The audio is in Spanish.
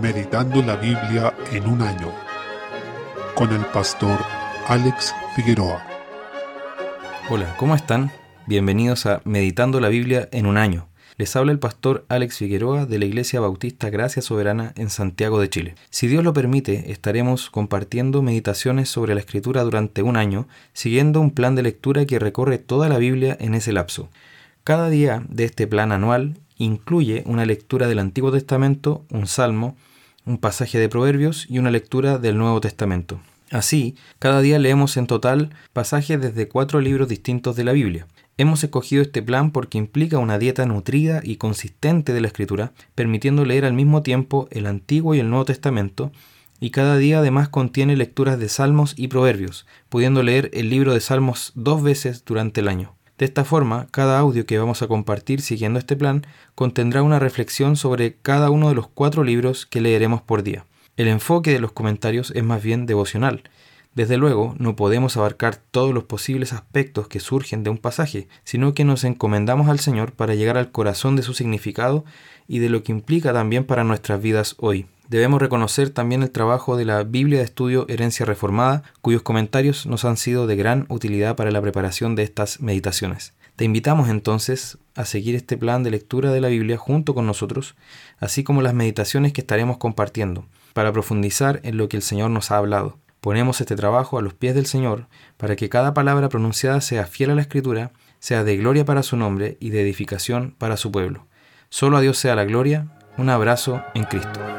Meditando la Biblia en un año con el pastor Alex Figueroa. Hola, ¿cómo están? Bienvenidos a Meditando la Biblia en un año. Les habla el pastor Alex Figueroa de la Iglesia Bautista Gracia Soberana en Santiago de Chile. Si Dios lo permite, estaremos compartiendo meditaciones sobre la Escritura durante un año, siguiendo un plan de lectura que recorre toda la Biblia en ese lapso. Cada día de este plan anual incluye una lectura del Antiguo Testamento, un salmo, un pasaje de Proverbios y una lectura del Nuevo Testamento. Así, cada día leemos en total pasajes desde cuatro libros distintos de la Biblia. Hemos escogido este plan porque implica una dieta nutrida y consistente de la escritura, permitiendo leer al mismo tiempo el Antiguo y el Nuevo Testamento, y cada día además contiene lecturas de Salmos y Proverbios, pudiendo leer el libro de Salmos dos veces durante el año. De esta forma, cada audio que vamos a compartir siguiendo este plan contendrá una reflexión sobre cada uno de los cuatro libros que leeremos por día. El enfoque de los comentarios es más bien devocional, desde luego, no podemos abarcar todos los posibles aspectos que surgen de un pasaje, sino que nos encomendamos al Señor para llegar al corazón de su significado y de lo que implica también para nuestras vidas hoy. Debemos reconocer también el trabajo de la Biblia de Estudio Herencia Reformada, cuyos comentarios nos han sido de gran utilidad para la preparación de estas meditaciones. Te invitamos entonces a seguir este plan de lectura de la Biblia junto con nosotros, así como las meditaciones que estaremos compartiendo, para profundizar en lo que el Señor nos ha hablado. Ponemos este trabajo a los pies del Señor para que cada palabra pronunciada sea fiel a la Escritura, sea de gloria para su nombre y de edificación para su pueblo. Solo a Dios sea la gloria. Un abrazo en Cristo.